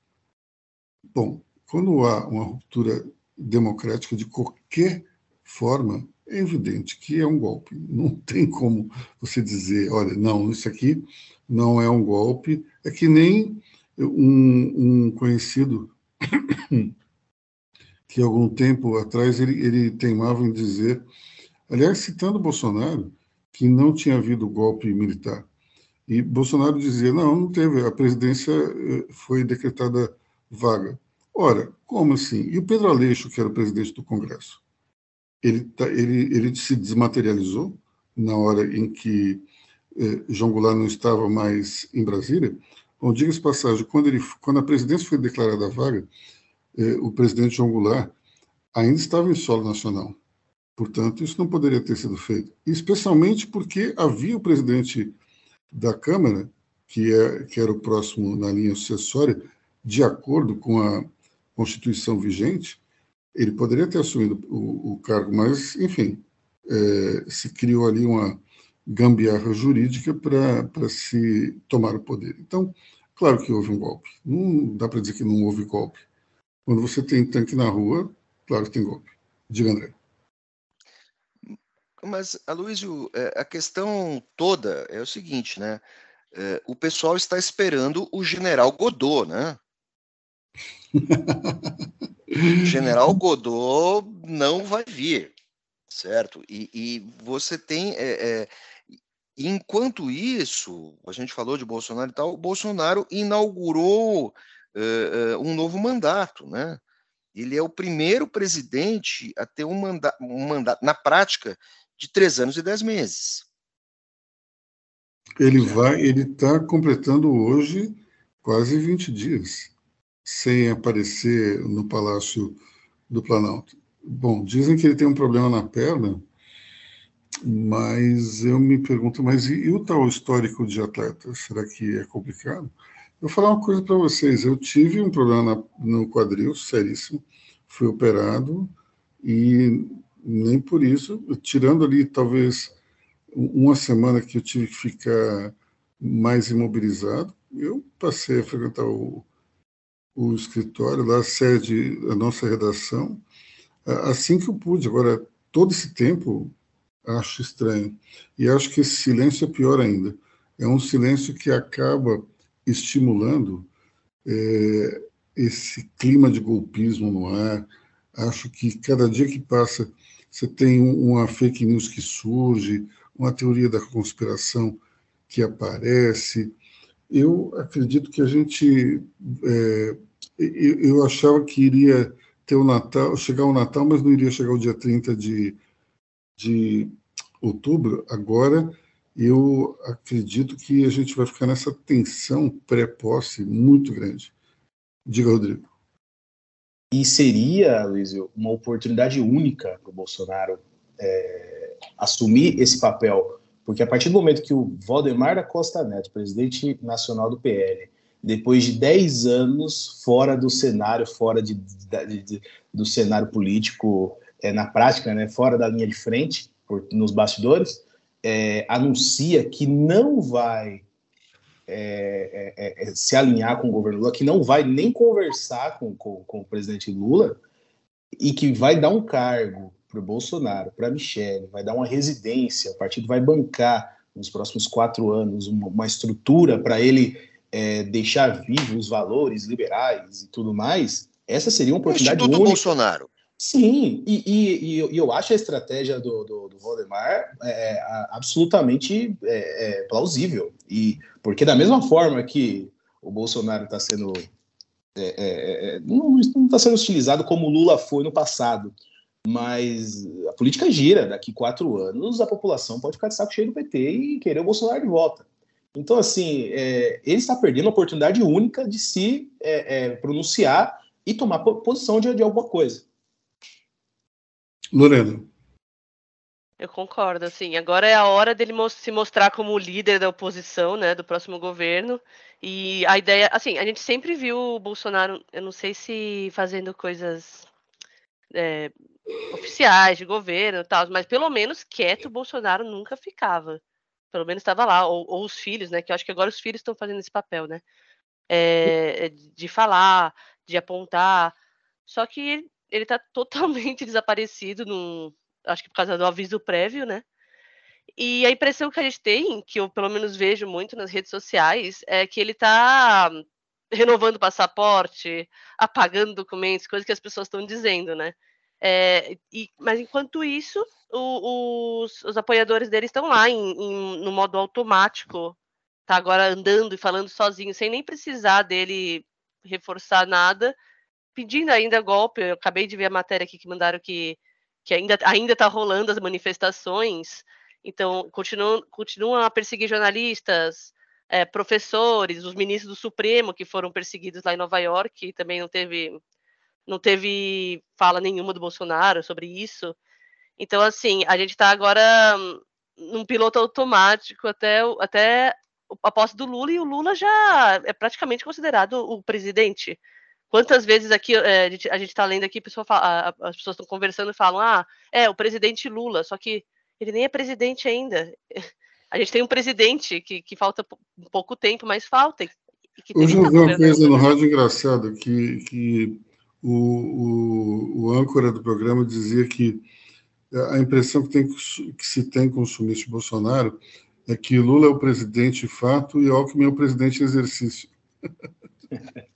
Bom, quando há uma ruptura democrática de qualquer forma, é evidente que é um golpe. Não tem como você dizer, olha, não, isso aqui não é um golpe. É que nem um, um conhecido que algum tempo atrás ele, ele teimava em dizer, aliás, citando Bolsonaro, que não tinha havido golpe militar. E Bolsonaro dizia, não, não teve, a presidência eh, foi decretada vaga. Ora, como assim? E o Pedro Aleixo, que era o presidente do Congresso? Ele, tá, ele, ele se desmaterializou na hora em que eh, João Goulart não estava mais em Brasília. Bom, diga-se passagem, quando, ele, quando a presidência foi declarada vaga, eh, o presidente João Goulart ainda estava em solo nacional. Portanto, isso não poderia ter sido feito. Especialmente porque havia o presidente da Câmara, que, é, que era o próximo na linha sucessória, de acordo com a Constituição vigente, ele poderia ter assumido o, o cargo, mas, enfim, é, se criou ali uma gambiarra jurídica para se tomar o poder. Então, claro que houve um golpe. Não dá para dizer que não houve golpe. Quando você tem tanque na rua, claro que tem golpe. Diga, André. Mas, Aloysio, é, a questão toda é o seguinte, né? É, o pessoal está esperando o general Godot, né? general Godot não vai vir, certo? E, e você tem. É, é, enquanto isso, a gente falou de Bolsonaro e tal, Bolsonaro inaugurou é, é, um novo mandato, né? Ele é o primeiro presidente a ter um, manda um mandato, na prática, de três anos e dez meses. Ele vai, ele está completando hoje quase 20 dias sem aparecer no Palácio do Planalto. Bom, dizem que ele tem um problema na perna, mas eu me pergunto, mas e, e o tal histórico de atleta? Será que é complicado? Eu vou falar uma coisa para vocês. Eu tive um problema na, no quadril, seríssimo. Fui operado e nem por isso, tirando ali talvez uma semana que eu tive que ficar mais imobilizado, eu passei a frequentar o, o escritório, lá a sede, a nossa redação, assim que eu pude. Agora, todo esse tempo, acho estranho. E acho que esse silêncio é pior ainda. É um silêncio que acaba estimulando é, esse clima de golpismo no ar. Acho que cada dia que passa, você tem uma fake news que surge, uma teoria da conspiração que aparece. Eu acredito que a gente. É, eu, eu achava que iria ter o Natal, chegar o Natal, mas não iria chegar o dia 30 de, de outubro. Agora, eu acredito que a gente vai ficar nessa tensão pré-posse muito grande. Diga, Rodrigo. E seria, Luizio, uma oportunidade única para o Bolsonaro é, assumir esse papel porque a partir do momento que o Valdemar da Costa Neto, presidente nacional do PL, depois de 10 anos fora do cenário, fora de, de, de do cenário político, é, na prática, né, fora da linha de frente, por, nos bastidores, é, anuncia que não vai é, é, é, se alinhar com o governo Lula, que não vai nem conversar com, com, com o presidente Lula e que vai dar um cargo para o Bolsonaro, para a Michelle, vai dar uma residência, o partido vai bancar nos próximos quatro anos uma, uma estrutura para ele é, deixar vivos os valores liberais e tudo mais, essa seria uma oportunidade única. do Bolsonaro. Sim, e, e, e, eu acho a estratégia do, do, do Valdemar é, é absolutamente é, é, plausível. E porque da mesma forma que o Bolsonaro está sendo é, não está sendo utilizado como o Lula foi no passado, mas a política gira. Daqui quatro anos, a população pode ficar de saco cheio do PT e querer o Bolsonaro de volta. Então, assim, é, ele está perdendo a oportunidade única de se é, é, pronunciar e tomar posição de, de alguma coisa. Lorena. Eu concordo, assim, agora é a hora dele se mostrar como líder da oposição, né, do próximo governo, e a ideia, assim, a gente sempre viu o Bolsonaro, eu não sei se fazendo coisas é, oficiais de governo e tal, mas pelo menos quieto o Bolsonaro nunca ficava. Pelo menos estava lá, ou, ou, os filhos, né? Que eu acho que agora os filhos estão fazendo esse papel, né? É, de falar, de apontar. Só que ele está totalmente desaparecido, no, acho que por causa do aviso prévio, né? E a impressão que a gente tem, que eu pelo menos vejo muito nas redes sociais, é que ele está renovando passaporte, apagando documentos, coisas que as pessoas estão dizendo, né? É, e, mas enquanto isso, o, os, os, apoiadores dele estão lá em, em, no modo automático, tá agora andando e falando sozinho, sem nem precisar dele reforçar nada, pedindo ainda golpe. Eu acabei de ver a matéria aqui que mandaram que, que ainda está rolando as manifestações, então continuam, continuam a perseguir jornalistas, é, professores, os ministros do Supremo que foram perseguidos lá em Nova York, e também não teve não teve fala nenhuma do Bolsonaro sobre isso. Então, assim, a gente está agora num piloto automático até, até a posse do Lula, e o Lula já é praticamente considerado o presidente. Quantas vezes aqui é, a gente está lendo aqui, pessoa fala, as pessoas estão conversando e falam, ah, é o presidente Lula, só que ele nem é presidente ainda. A gente tem um presidente que, que falta pouco tempo, mas falta. Hoje eu vi uma coisa no rádio engraçada, que, que o, o, o âncora do programa dizia que a impressão que, tem, que se tem com o sumiço de Bolsonaro é que Lula é o presidente fato e Alckmin é o presidente exercício.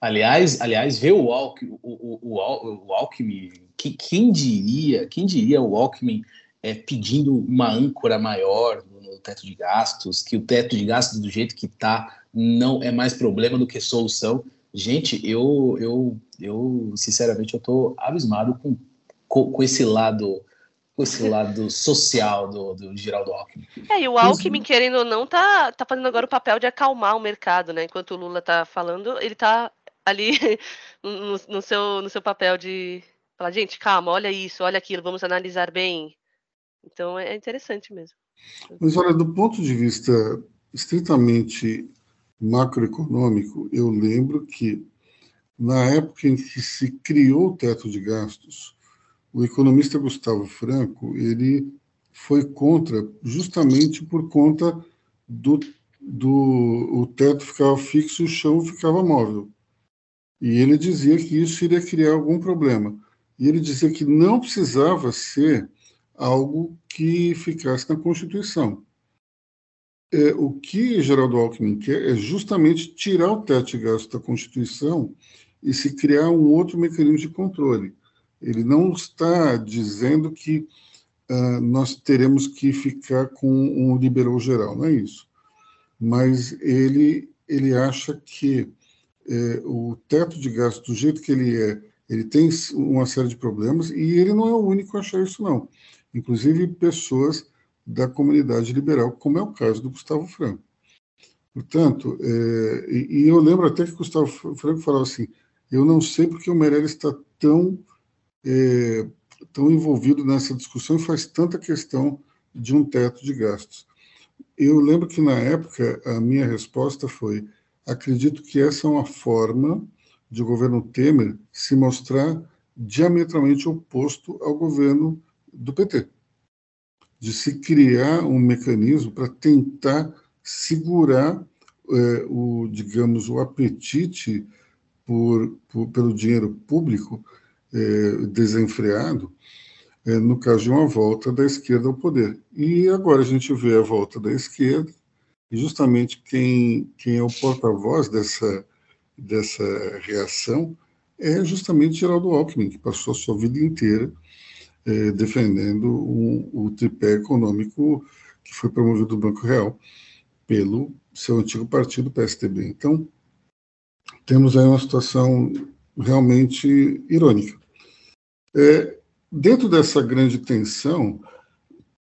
aliás, aliás, ver o Alckmin, o, o, o Alckmin que, quem diria, quem diria o Alckmin é, pedindo uma âncora maior no, no, teto de gastos, que o teto de gastos do jeito que está não é mais problema do que solução. Gente, eu, eu, eu sinceramente, eu estou abismado com, com, com, esse lado com esse lado social do, do Geraldo Alckmin. É, e o Alckmin, querendo ou não, tá, tá fazendo agora o papel de acalmar o mercado, né? Enquanto o Lula tá falando, ele tá ali no, no seu, no seu papel de falar, gente, calma, olha isso, olha aquilo, vamos analisar bem. Então é interessante mesmo. Mas olha, do ponto de vista estritamente macroeconômico, eu lembro que na época em que se criou o teto de gastos, o economista Gustavo Franco ele foi contra justamente por conta do, do o teto ficava fixo e o chão ficava móvel. E ele dizia que isso iria criar algum problema. E ele dizia que não precisava ser algo que ficasse na Constituição. É, o que Geraldo Alckmin quer é justamente tirar o teto de gasto da Constituição e se criar um outro mecanismo de controle. Ele não está dizendo que uh, nós teremos que ficar com um liberal geral, não é isso. Mas ele, ele acha que é, o teto de gasto, do jeito que ele é, ele tem uma série de problemas e ele não é o único a achar isso, não inclusive pessoas da comunidade liberal, como é o caso do Gustavo Franco. Portanto, é, e, e, eu lembro até que Gustavo Franco falava assim: eu não sei porque o Meirelles está tão, é, tão envolvido nessa discussão e faz tanta questão de um teto de gastos. Eu lembro que na época a minha resposta foi: acredito que essa é uma forma de o governo Temer se mostrar diametralmente oposto ao governo do PT, de se criar um mecanismo para tentar segurar é, o, digamos, o apetite por, por pelo dinheiro público é, desenfreado, é, no caso de uma volta da esquerda ao poder. E agora a gente vê a volta da esquerda, e justamente quem, quem é o porta-voz dessa, dessa reação é justamente Geraldo Alckmin, que passou a sua vida inteira é, defendendo o tripé econômico que foi promovido do Banco Real pelo seu antigo partido, PSDB. Então, temos aí uma situação realmente irônica. É, dentro dessa grande tensão,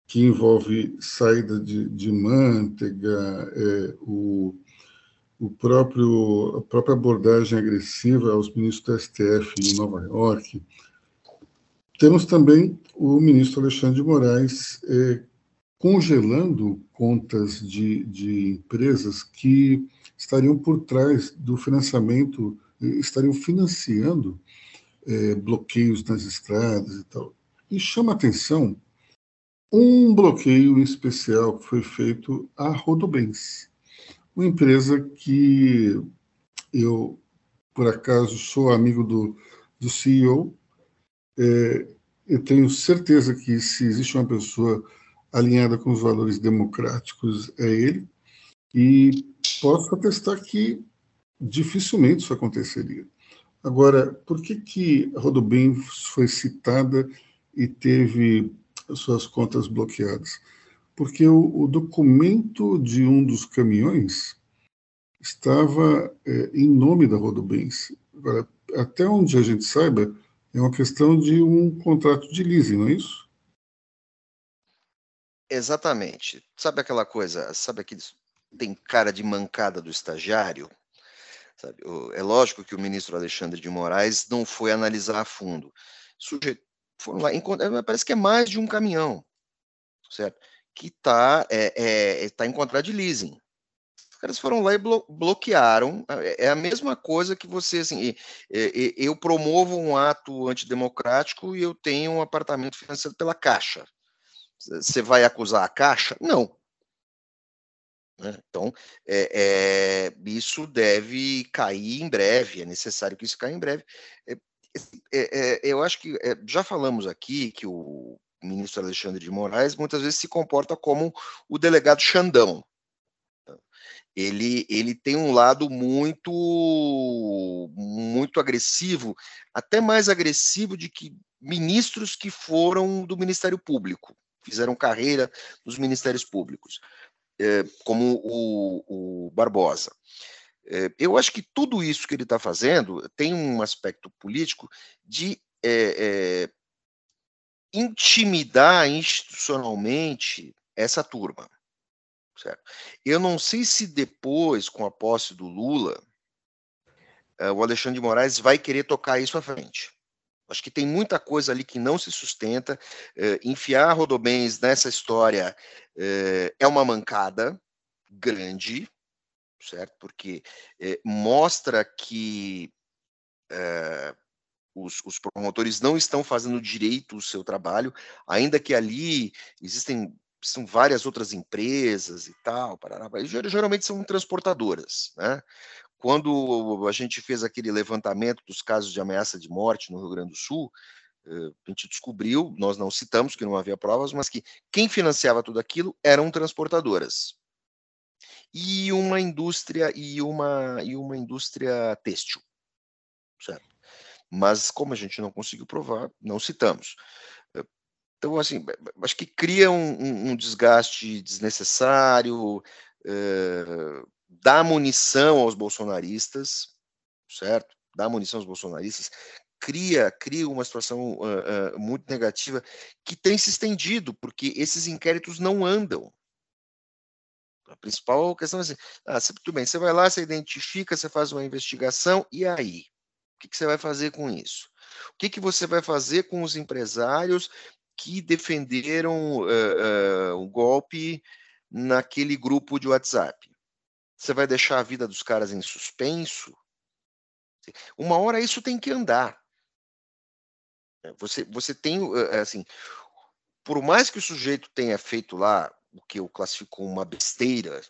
que envolve saída de, de manteiga, é, o, o próprio, a própria abordagem agressiva aos ministros do STF em Nova York, temos também o ministro Alexandre de Moraes é, congelando contas de, de empresas que estariam por trás do financiamento, estariam financiando é, bloqueios nas estradas e tal. E chama atenção um bloqueio especial que foi feito à Rodobens, uma empresa que eu, por acaso, sou amigo do, do CEO, é, eu tenho certeza que se existe uma pessoa alinhada com os valores democráticos, é ele, e posso atestar que dificilmente isso aconteceria. Agora, por que, que Rodobem foi citada e teve suas contas bloqueadas? Porque o, o documento de um dos caminhões estava é, em nome da Rodobens. Agora, até onde a gente saiba, é uma questão de um contrato de leasing, não é isso? Exatamente. Sabe aquela coisa, sabe aquele tem cara de mancada do estagiário? Sabe? É lógico que o ministro Alexandre de Moraes não foi analisar a fundo. Sujeito, foram lá, é, parece que é mais de um caminhão, certo? Que está é, é, tá em contrato de leasing. Os caras foram lá e blo bloquearam. É, é a mesma coisa que você, assim, eu promovo um ato antidemocrático e eu tenho um apartamento financiado pela Caixa. Você vai acusar a Caixa? Não. Né? Então, é, é, isso deve cair em breve, é necessário que isso caia em breve. É, é, é eu acho que já falamos aqui que o ministro Alexandre de Moraes muitas vezes se comporta como o delegado Xandão. Ele, ele tem um lado muito muito agressivo, até mais agressivo de que ministros que foram do Ministério Público, fizeram carreira nos ministérios públicos é, como o, o Barbosa. É, eu acho que tudo isso que ele está fazendo tem um aspecto político de é, intimidar institucionalmente essa turma. Certo? Eu não sei se depois, com a posse do Lula, o Alexandre de Moraes vai querer tocar isso à frente. Acho que tem muita coisa ali que não se sustenta. Uh, enfiar Rodobens nessa história uh, é uma mancada grande, certo? Porque mostra que os, os, promotores não estão fazendo direito o seu trabalho, ainda que ali existem são várias outras empresas e tal, parará, geralmente são transportadoras, né? Quando a gente fez aquele levantamento dos casos de ameaça de morte no Rio Grande do Sul, eh, a gente descobriu, nós não citamos que não havia provas, mas que quem financiava tudo aquilo eram transportadoras e uma indústria e uma e uma indústria têxtil, certo? Mas como a gente não conseguiu provar, não citamos. Então, assim, acho que cria um, um desgaste desnecessário, eh, dá munição aos bolsonaristas, certo? Dá munição aos bolsonaristas, cria, cria uma situação uh, uh, muito negativa que tem se estendido, porque esses inquéritos não andam. A principal questão é assim, ah, tudo bem, você vai lá, você identifica, você faz uma investigação, e aí? O que, que você vai fazer com isso? O que, que você vai fazer com os empresários que defenderam uh, uh, um golpe naquele grupo de WhatsApp? Você vai deixar a vida dos caras em suspenso? Uma hora isso tem que andar. É, você, você tem, é, assim, por mais que o sujeito tenha feito lá o que eu classifico uma besteira,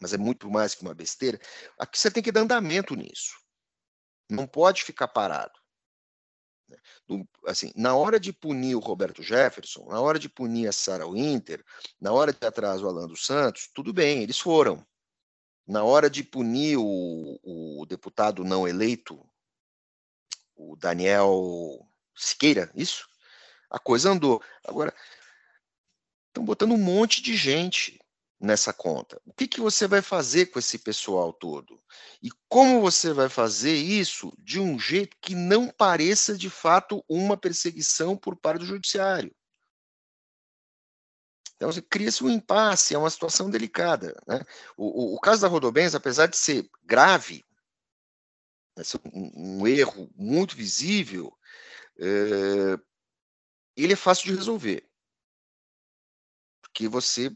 mas é muito mais que uma besteira, aqui você tem que dar andamento nisso. Não pode ficar parado. Assim, na hora de punir o Roberto Jefferson, na hora de punir a Sarah Winter, na hora de atrás o Alan dos Santos, tudo bem, eles foram na hora de punir o, o deputado não eleito, o Daniel Siqueira, isso? A coisa andou. Agora, estão botando um monte de gente nessa conta. O que, que você vai fazer com esse pessoal todo? E como você vai fazer isso de um jeito que não pareça de fato uma perseguição por parte do judiciário? Então, assim, cria-se um impasse, é uma situação delicada. Né? O, o, o, caso da Rodobens, apesar de ser grave, né, um, um, erro muito visível, é, ele é fácil de resolver. Porque você,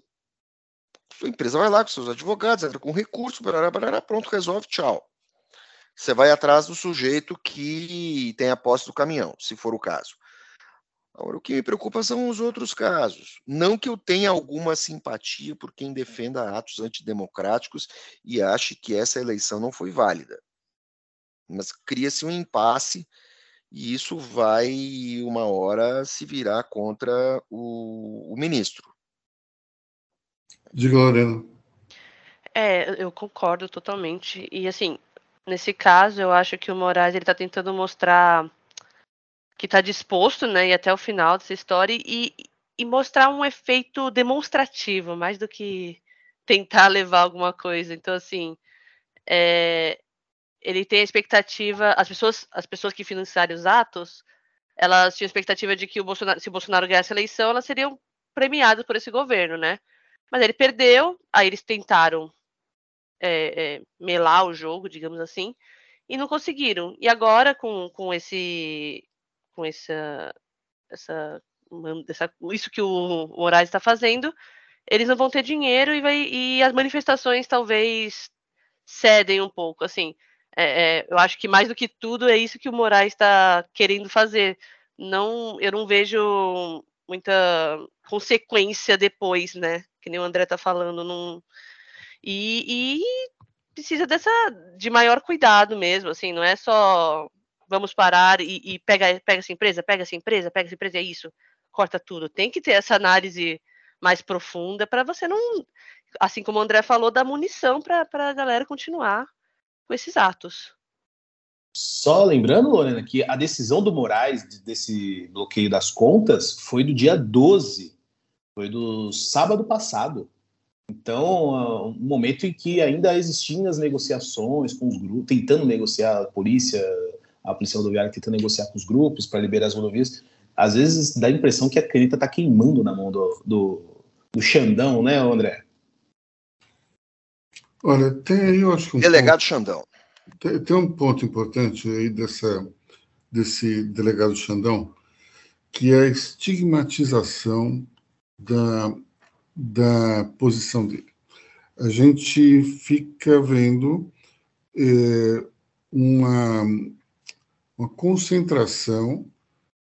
sua empresa vai lá com seus advogados, entra com recurso, barará, barará, pronto, resolve, tchau. Você vai atrás do sujeito que tem a posse do caminhão, se for o caso. Agora, o que me preocupa são os outros casos. Não que eu tenha alguma simpatia por quem defenda atos antidemocráticos e ache que essa eleição não foi válida. Mas cria-se um impasse e isso vai, uma hora, se virar contra o, o ministro. Diga, Lorena. É, eu concordo totalmente. E, assim, nesse caso, eu acho que o Moraes está tentando mostrar que está disposto, né, ir até o final dessa história e, e mostrar um efeito demonstrativo, mais do que tentar levar alguma coisa. Então, assim, é, ele tem a expectativa, as pessoas, as pessoas que financiaram os atos, elas tinham a expectativa de que o Bolsonaro, se o Bolsonaro ganhasse a eleição, elas seriam premiadas por esse governo, né? Mas ele perdeu, aí eles tentaram é, é, melar o jogo, digamos assim, e não conseguiram. E agora, com, com esse com essa, essa, essa isso que o Moraes está fazendo, eles não vão ter dinheiro e, vai, e as manifestações talvez cedem um pouco. Assim, é, é, eu acho que mais do que tudo é isso que o Moraes está querendo fazer. Não, eu não vejo muita consequência depois, né? Que nem o André está falando. Não... E, e precisa dessa de maior cuidado mesmo, assim, não é só vamos parar e, e pega, pega essa empresa, pega essa empresa, pega essa empresa, é isso, corta tudo. Tem que ter essa análise mais profunda para você não, assim como o André falou, dar munição para a galera continuar com esses atos. Só lembrando, Lorena, que a decisão do Moraes desse bloqueio das contas foi do dia 12, foi do sábado passado. Então, um momento em que ainda existiam as negociações com os grupos, tentando negociar a polícia, a polícia rodoviária tentando negociar com os grupos para liberar as rodovias. Às vezes dá a impressão que a caneta está queimando na mão do, do, do Xandão, né, André? Olha, tem aí, eu acho que. Um delegado ponto, Xandão. Tem, tem, um ponto importante aí dessa, desse delegado Xandão, que é a estigmatização da, da posição dele. A gente fica vendo é, uma, uma concentração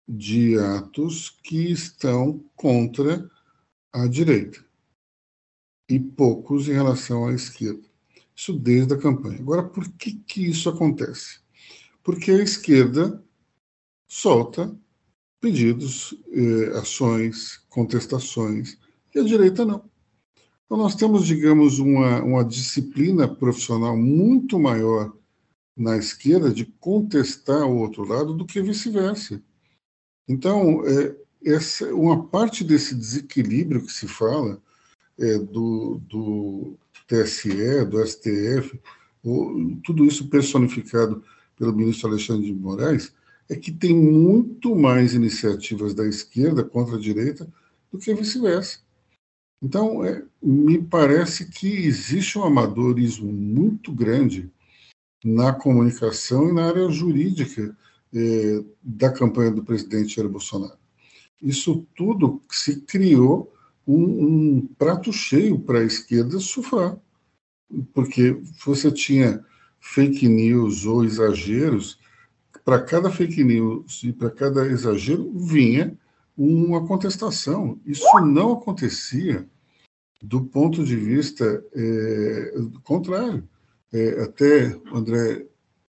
de atos que estão contra a direita e poucos em relação à esquerda. Isso desde a campanha. Agora, por que, que isso acontece? Porque a esquerda solta pedidos, eh, ações, contestações, e a direita não. Então, nós temos, digamos, uma, uma disciplina profissional muito maior na esquerda de contestar o outro lado do que vice-versa. Então, é, essa, uma parte desse desequilíbrio que se fala é, do, do TSE, do STF, tudo isso personificado pelo ministro Alexandre de Moraes, é que tem muito mais iniciativas da esquerda contra a direita do que vice-versa. Então, é, me parece que existe um amadorismo muito grande na comunicação e na área jurídica é, da campanha do presidente Jair Bolsonaro. Isso tudo se criou um, um prato cheio para a esquerda sofrer, porque você tinha fake news ou exageros, para cada fake news e para cada exagero vinha uma contestação. Isso não acontecia do ponto de vista é, contrário. É, até o André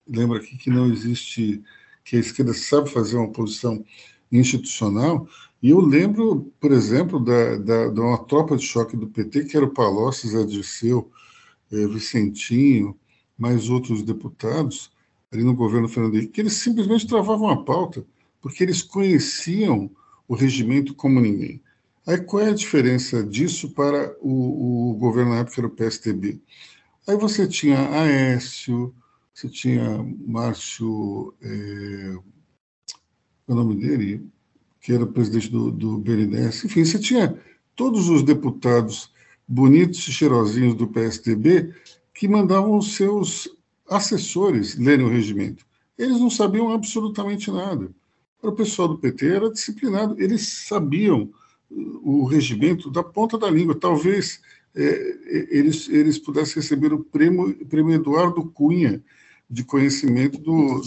lembra aqui que não existe, que a esquerda sabe fazer uma posição institucional. E eu lembro, por exemplo, da, da, de uma tropa de choque do PT, que era o Palocci, Zé Dirceu, é, Vicentinho, mais outros deputados, ali no governo Fernando Henrique, que eles simplesmente travavam a pauta, porque eles conheciam o regimento como ninguém. Aí qual é a diferença disso para o, o governo na época, era o PSTB? Aí você tinha Aécio, você tinha Márcio, é, o nome dele, que era presidente do, do BNDES, enfim, você tinha todos os deputados bonitos e cheirosinhos do PSDB que mandavam os seus assessores lerem o regimento. Eles não sabiam absolutamente nada. O pessoal do PT era disciplinado, eles sabiam o regimento da ponta da língua. Talvez é, eles, eles pudessem receber o prêmio, prêmio Eduardo Cunha de conhecimento do,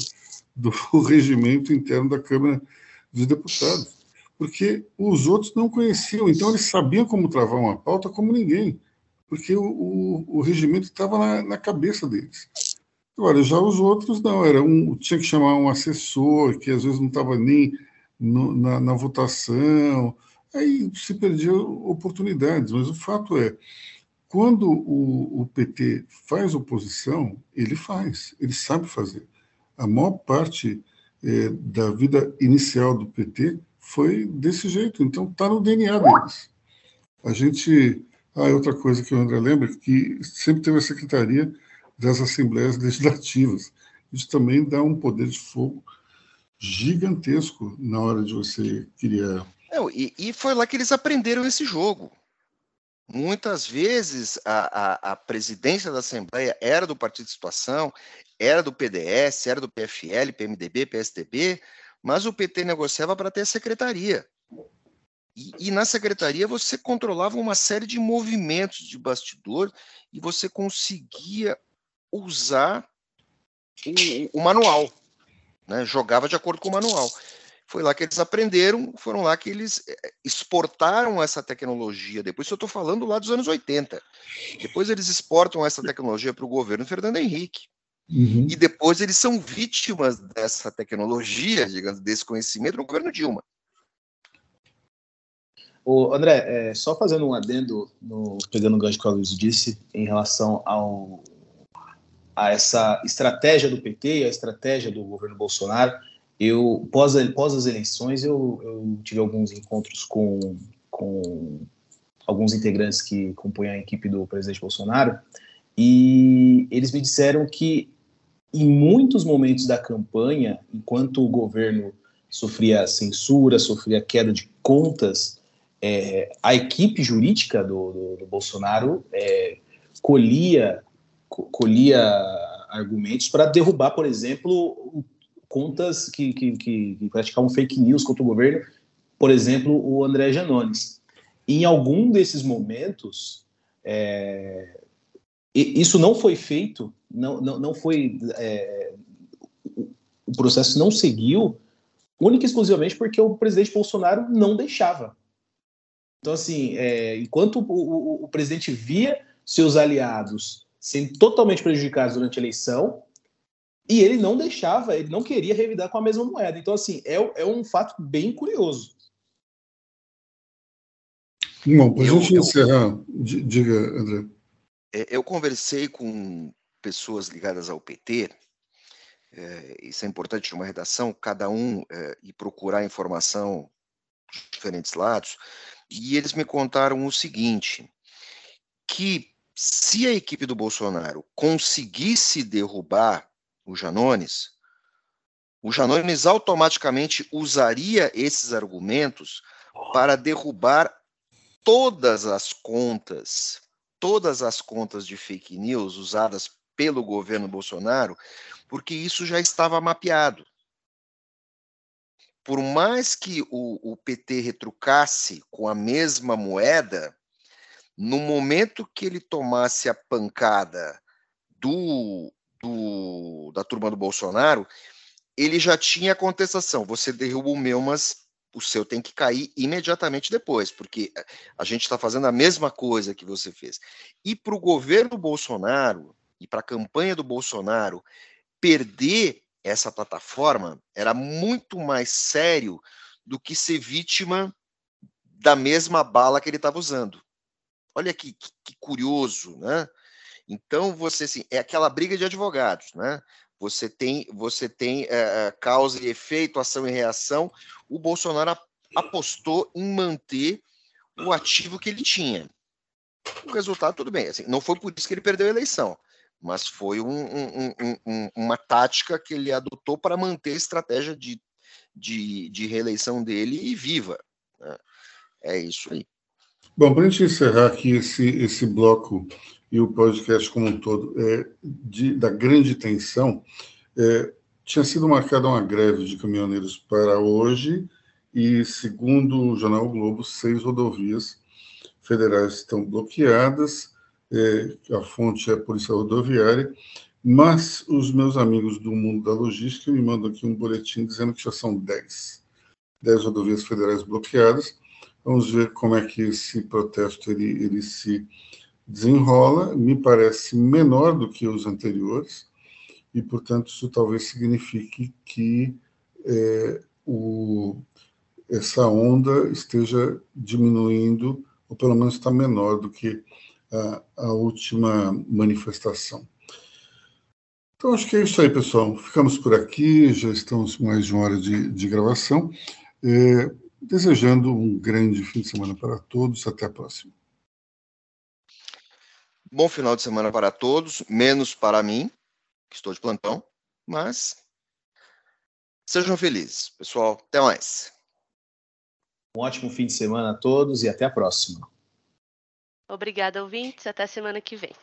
do regimento interno da Câmara dos Deputados, porque os outros não conheciam, então eles sabiam como travar uma pauta como ninguém, porque o, o, o regimento estava na, na, cabeça deles. Agora, já os outros não, era um, tinha que chamar um assessor, que às vezes não estava nem no, na, na votação, aí se perdiam oportunidades, mas o fato é, quando o, o, PT faz oposição, ele faz, ele sabe fazer. A maior parte é, da vida inicial do PT foi desse jeito, então está no DNA deles. A gente. Ah, outra coisa que o André lembra, que sempre teve a Secretaria das Assembleias Legislativas. Isso também dá um poder de fogo gigantesco na hora de você criar. Não, e, e foi lá que eles aprenderam esse jogo. Muitas vezes a, a, a, presidência da Assembleia era do Partido de Situação, era do PDS, era do PFL, PMDB, PSDB, mas o PT negociava para ter a secretaria. E, e, na secretaria você controlava uma série de movimentos de bastidor e você conseguia usar o, o manual, né? jogava de acordo com o manual. Foi lá que eles aprenderam, foram lá que eles eh, exportaram essa tecnologia. Depois, eu estou falando lá dos anos 80. Depois eles exportam essa tecnologia para o governo Fernando Henrique. Uhum. E depois eles são vítimas dessa tecnologia, digamos, desse conhecimento no governo Dilma. O André, é, só fazendo um adendo, no, pegando o gancho que o Luiz disse, em relação ao, a essa estratégia do PT, a estratégia do governo Bolsonaro, eu pós, pós as eleições eu, eu tive alguns encontros com, com alguns integrantes que compõem a equipe do presidente Bolsonaro e eles me disseram que em muitos momentos da campanha, enquanto o governo sofria censura, sofria queda de contas, é, a equipe jurídica do, do, do Bolsonaro é, colhia, colhia argumentos para derrubar, por exemplo, contas que, que, que, praticavam fake news contra o governo, por exemplo, o André Janones. Em algum desses momentos, é, isso não foi feito, não, não, não foi. É, o processo não seguiu, única e exclusivamente porque o presidente Bolsonaro não deixava. Então, assim, é, enquanto o, o, o, presidente via seus aliados sendo totalmente prejudicados durante a eleição, e ele não deixava, ele não queria revidar com a mesma moeda. Então, assim, é, é um fato bem curioso. Bom, para a gente eu, encerrar, diga, André. É, eu conversei com pessoas ligadas ao PT, é, isso é importante numa redação, cada um é, ir procurar informação de diferentes lados, e eles me contaram o seguinte: que se a equipe do Bolsonaro conseguisse derrubar o Janones, o Janones automaticamente usaria esses argumentos para derrubar todas as contas, todas as contas de fake news usadas pelo governo Bolsonaro, porque isso já estava mapeado. Por mais que o, o PT retrucasse com a mesma moeda, no momento que ele tomasse a pancada do, do, da turma do Bolsonaro, ele já tinha a contestação. Você derruba o meu, mas o seu tem que cair imediatamente depois, porque a gente está fazendo a mesma coisa que você fez. E para o governo Bolsonaro e para a campanha do Bolsonaro perder essa plataforma era muito mais sério do que ser vítima da mesma bala que ele estava usando. Olha que, que, que, curioso, né? Então você assim, é aquela briga de advogados, né? Você tem você tem é, causa e efeito, ação e reação. O Bolsonaro apostou em manter o ativo que ele tinha. O resultado tudo bem, assim, não foi por isso que ele perdeu a eleição, mas foi um, um, um, uma tática que ele adotou para manter a estratégia de, de, de reeleição dele viva. Né? É isso aí. Bom, para a gente encerrar aqui esse, esse bloco e o podcast como um todo, é, de, da grande tensão, é, tinha sido marcada uma greve de caminhoneiros para hoje, e segundo o Jornal Globo, seis rodovias federais estão bloqueadas é, a fonte é a Polícia Rodoviária, mas os meus amigos do mundo da logística me mandam aqui um boletim dizendo que já são 10. 10 rodovias federais bloqueadas. Vamos ver como é que esse protesto ele, ele se desenrola. Me parece menor do que os anteriores, e, portanto, isso talvez signifique que é, o, essa onda esteja diminuindo, ou pelo menos está menor do que a, a última manifestação. Então, acho que é isso aí, pessoal. Ficamos por aqui, já estamos mais de uma hora de, de gravação. É, desejando um grande fim de semana para todos. Até a próxima. Bom final de semana para todos, menos para mim, que estou de plantão, mas sejam felizes, pessoal. Até mais. Um ótimo fim de semana a todos e até a próxima. Obrigada, ouvintes. Até semana que vem.